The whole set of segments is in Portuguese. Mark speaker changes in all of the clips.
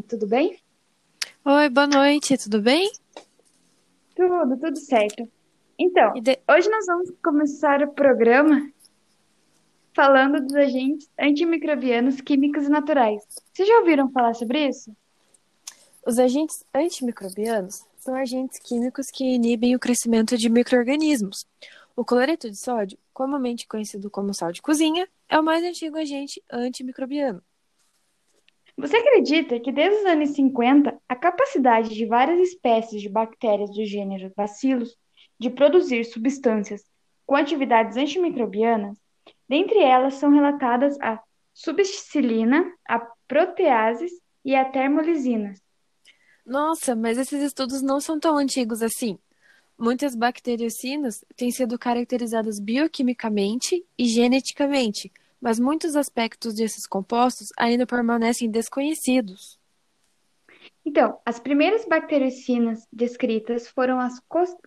Speaker 1: tudo bem?
Speaker 2: Oi, boa noite, tudo bem?
Speaker 1: Tudo, tudo certo. Então,
Speaker 2: de...
Speaker 1: hoje nós vamos começar o programa falando dos agentes antimicrobianos químicos e naturais. Vocês já ouviram falar sobre isso?
Speaker 2: Os agentes antimicrobianos são agentes químicos que inibem o crescimento de microorganismos. O cloreto de sódio, comumente conhecido como sal de cozinha, é o mais antigo agente antimicrobiano.
Speaker 1: Você acredita que desde os anos 50, a capacidade de várias espécies de bactérias do gênero Bacillus de produzir substâncias com atividades antimicrobianas, dentre elas são relatadas a substicilina, a proteases e a termolisinas.
Speaker 2: Nossa, mas esses estudos não são tão antigos assim. Muitas bacteriocinas têm sido caracterizadas bioquimicamente e geneticamente, mas muitos aspectos desses compostos ainda permanecem desconhecidos.
Speaker 1: Então, as primeiras bacteriocinas descritas foram as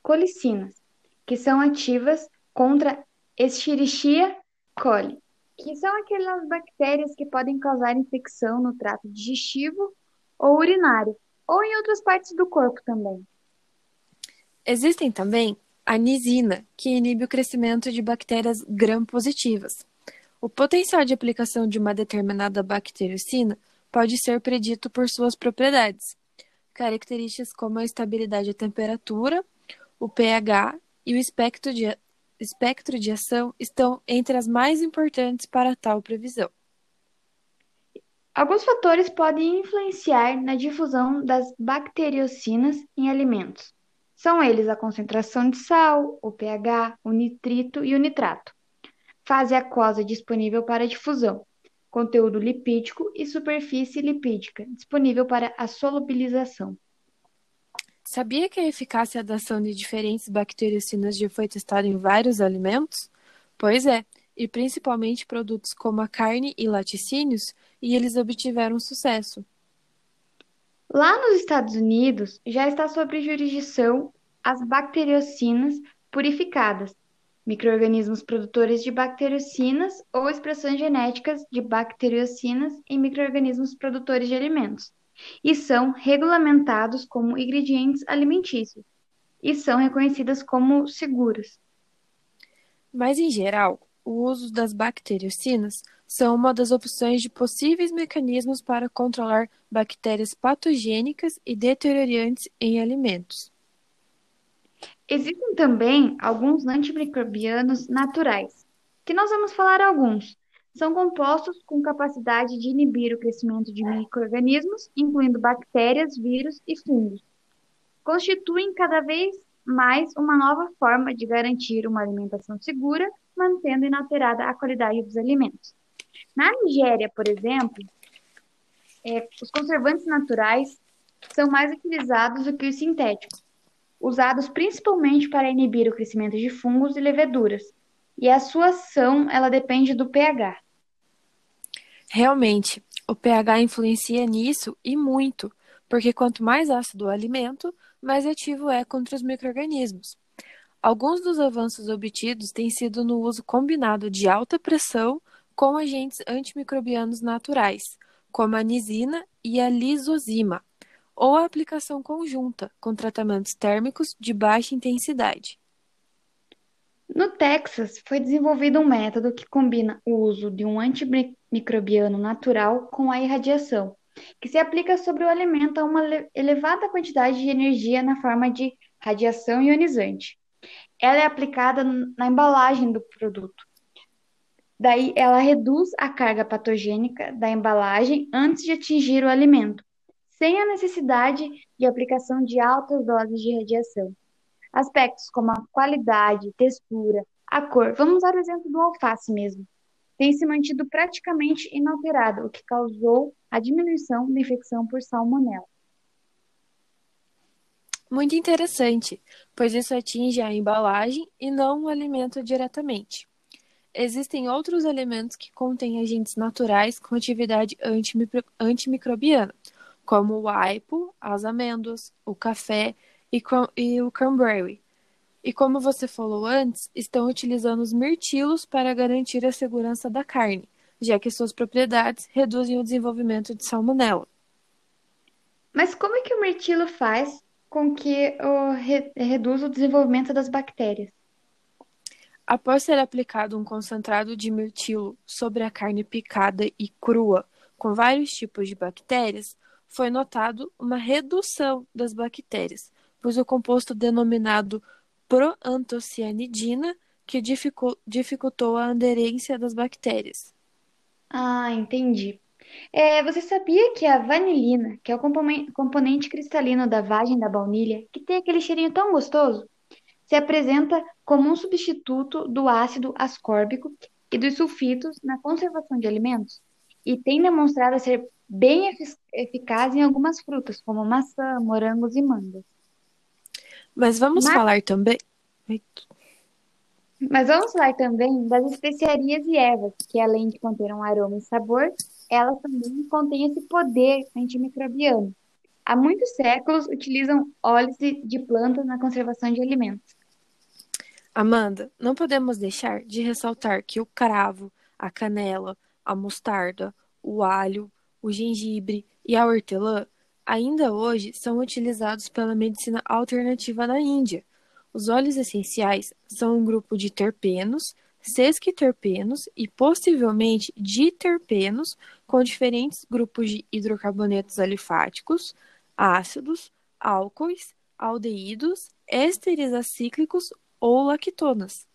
Speaker 1: colicinas, que são ativas contra Escherichia coli, que são aquelas bactérias que podem causar infecção no trato digestivo ou urinário, ou em outras partes do corpo também.
Speaker 2: Existem também a nisina, que inibe o crescimento de bactérias gram-positivas. O potencial de aplicação de uma determinada bacteriocina pode ser predito por suas propriedades, características como a estabilidade à temperatura, o pH e o espectro de, espectro de ação estão entre as mais importantes para tal previsão.
Speaker 1: Alguns fatores podem influenciar na difusão das bacteriocinas em alimentos. São eles a concentração de sal, o pH, o nitrito e o nitrato. Fase aquosa disponível para difusão, conteúdo lipídico e superfície lipídica disponível para a solubilização.
Speaker 2: Sabia que a eficácia da ação de diferentes bacteriocinas já foi testada em vários alimentos? Pois é, e principalmente produtos como a carne e laticínios, e eles obtiveram sucesso.
Speaker 1: Lá nos Estados Unidos, já está sob jurisdição as bacteriocinas purificadas, microorganismos produtores de bacteriocinas ou expressões genéticas de bacteriocinas em microorganismos produtores de alimentos, e são regulamentados como ingredientes alimentícios e são reconhecidas como seguras.
Speaker 2: Mas, em geral, o uso das bacteriocinas são uma das opções de possíveis mecanismos para controlar bactérias patogênicas e deteriorantes em alimentos.
Speaker 1: Existem também alguns antimicrobianos naturais, que nós vamos falar alguns. São compostos com capacidade de inibir o crescimento de microorganismos, incluindo bactérias, vírus e fungos. Constituem cada vez mais uma nova forma de garantir uma alimentação segura, mantendo inalterada a qualidade dos alimentos. Na Nigéria, por exemplo, é, os conservantes naturais são mais utilizados do que os sintéticos usados principalmente para inibir o crescimento de fungos e leveduras, e a sua ação ela depende do pH.
Speaker 2: Realmente, o pH influencia nisso e muito, porque quanto mais ácido o alimento, mais ativo é contra os microrganismos. Alguns dos avanços obtidos têm sido no uso combinado de alta pressão com agentes antimicrobianos naturais, como a nisina e a lisozima, ou a aplicação conjunta, com tratamentos térmicos de baixa intensidade.
Speaker 1: No Texas, foi desenvolvido um método que combina o uso de um antimicrobiano natural com a irradiação, que se aplica sobre o alimento a uma elevada quantidade de energia na forma de radiação ionizante. Ela é aplicada na embalagem do produto. Daí, ela reduz a carga patogênica da embalagem antes de atingir o alimento, sem a necessidade de aplicação de altas doses de radiação. Aspectos como a qualidade, textura, a cor, vamos usar o exemplo do alface mesmo, têm se mantido praticamente inalterado, o que causou a diminuição da infecção por salmonela.
Speaker 2: Muito interessante, pois isso atinge a embalagem e não o alimento diretamente. Existem outros alimentos que contêm agentes naturais com atividade antimicrobiana, como o aipo, as amêndoas, o café e, e o cranberry. E como você falou antes, estão utilizando os mirtilos para garantir a segurança da carne, já que suas propriedades reduzem o desenvolvimento de salmonela.
Speaker 1: Mas como é que o mirtilo faz com que o re- reduza o desenvolvimento das bactérias?
Speaker 2: Após ser aplicado um concentrado de mirtilo sobre a carne picada e crua com vários tipos de bactérias, foi notado uma redução das bactérias, pois o composto denominado proantocianidina que dificu- dificultou a aderência das bactérias.
Speaker 1: Ah, entendi. É, você sabia que a vanilina, que é o componen- componente cristalino da vagem da baunilha, que tem aquele cheirinho tão gostoso, se apresenta como um substituto do ácido ascórbico e dos sulfitos na conservação de alimentos e tem demonstrado ser bem efic- eficaz em algumas frutas, como maçã, morangos e mangas.
Speaker 2: Mas vamos
Speaker 1: Mas,
Speaker 2: falar também.
Speaker 1: mas vamos falar também das especiarias e ervas, que além de conter um aroma e sabor, elas também contêm esse poder antimicrobiano. Há muitos séculos utilizam óleos de de plantas na conservação de alimentos.
Speaker 2: Amanda, não podemos deixar de ressaltar que o cravo, a canela, a mostarda, o alho, o gengibre e a hortelã ainda hoje são utilizados pela medicina alternativa na Índia. Os óleos essenciais são um grupo de terpenos, sesquiterpenos e possivelmente diterpenos com diferentes grupos de hidrocarbonetos alifáticos, ácidos, álcoois, aldeídos, ésteres acíclicos ou lactonas.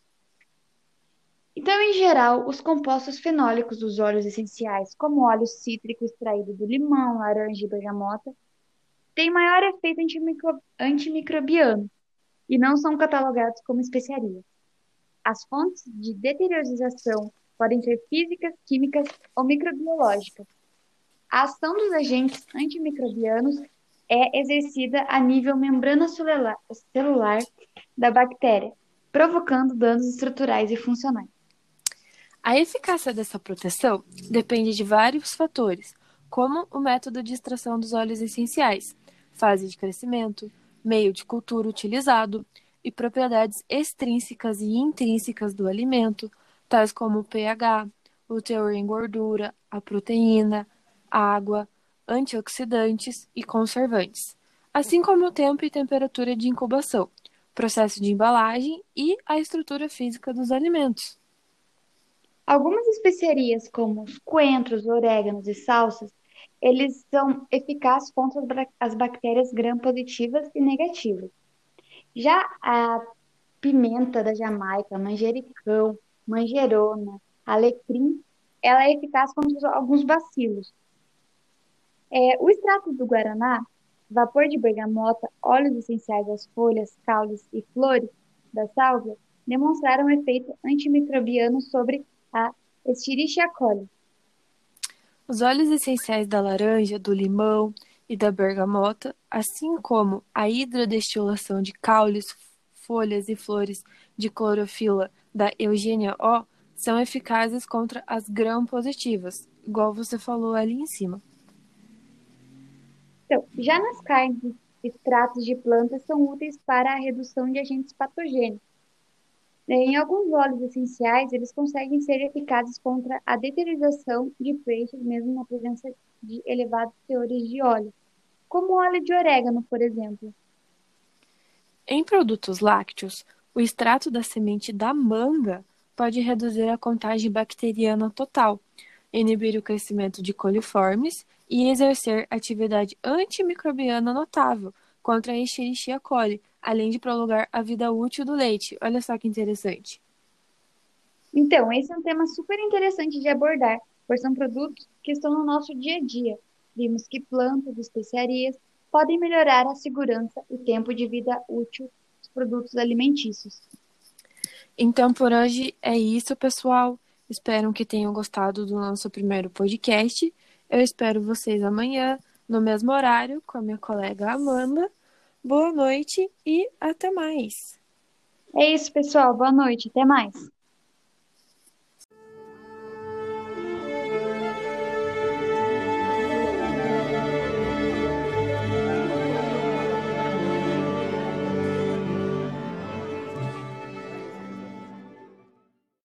Speaker 1: Então, em geral, os compostos fenólicos dos óleos essenciais, como óleo cítrico extraído do limão, laranja e bergamota, têm maior efeito antimicro- antimicrobiano e não são catalogados como especiarias. As fontes de deteriorização podem ser físicas, químicas ou microbiológicas. A ação dos agentes antimicrobianos é exercida a nível membrana celular da bactéria, provocando danos estruturais e funcionais.
Speaker 2: A eficácia dessa proteção depende de vários fatores, como o método de extração dos óleos essenciais, fase de crescimento, meio de cultura utilizado e propriedades extrínsecas e intrínsecas do alimento, tais como o pH, o teor em gordura, a proteína, água, antioxidantes e conservantes, assim como o tempo e temperatura de incubação, processo de embalagem e a estrutura física dos alimentos.
Speaker 1: Algumas especiarias, como os coentros, orégãos e salsas, eles são eficazes contra as bactérias gram-positivas e negativas. Já a pimenta da Jamaica, manjericão, manjerona, alecrim, ela é eficaz contra alguns bacilos. É, o extrato do guaraná, vapor de bergamota, óleos essenciais das folhas, caules e flores da sálvia demonstraram efeito antimicrobiano sobre a Escherichia coli.
Speaker 2: Os óleos essenciais da laranja, do limão e da bergamota, assim como a hidrodestilação de caules, folhas e flores de clorofila da Eugênia O, são eficazes contra as gram-positivas, igual você falou ali em cima.
Speaker 1: Então, já nas carnes, extratos de plantas são úteis para a redução de agentes patogênicos. Em alguns óleos essenciais, eles conseguem ser eficazes contra a deteriorização de peixes, mesmo na presença de elevados teores de óleo, como o óleo de orégano, por exemplo.
Speaker 2: Em produtos lácteos, o extrato da semente da manga pode reduzir a contagem bacteriana total, inibir o crescimento de coliformes e exercer atividade antimicrobiana notável contra a Escherichia coli, além de prolongar a vida útil do leite. Olha só que interessante.
Speaker 1: Então, esse é um tema super interessante de abordar, pois são produtos que estão no nosso dia a dia. Vimos que plantas e especiarias podem melhorar a segurança e tempo de vida útil dos produtos alimentícios.
Speaker 2: Então, por hoje é isso, pessoal. Espero que tenham gostado do nosso primeiro podcast. Eu espero vocês amanhã, no mesmo horário, com a minha colega Amanda. Boa noite e até mais.
Speaker 1: É isso, pessoal. Boa noite. Até mais.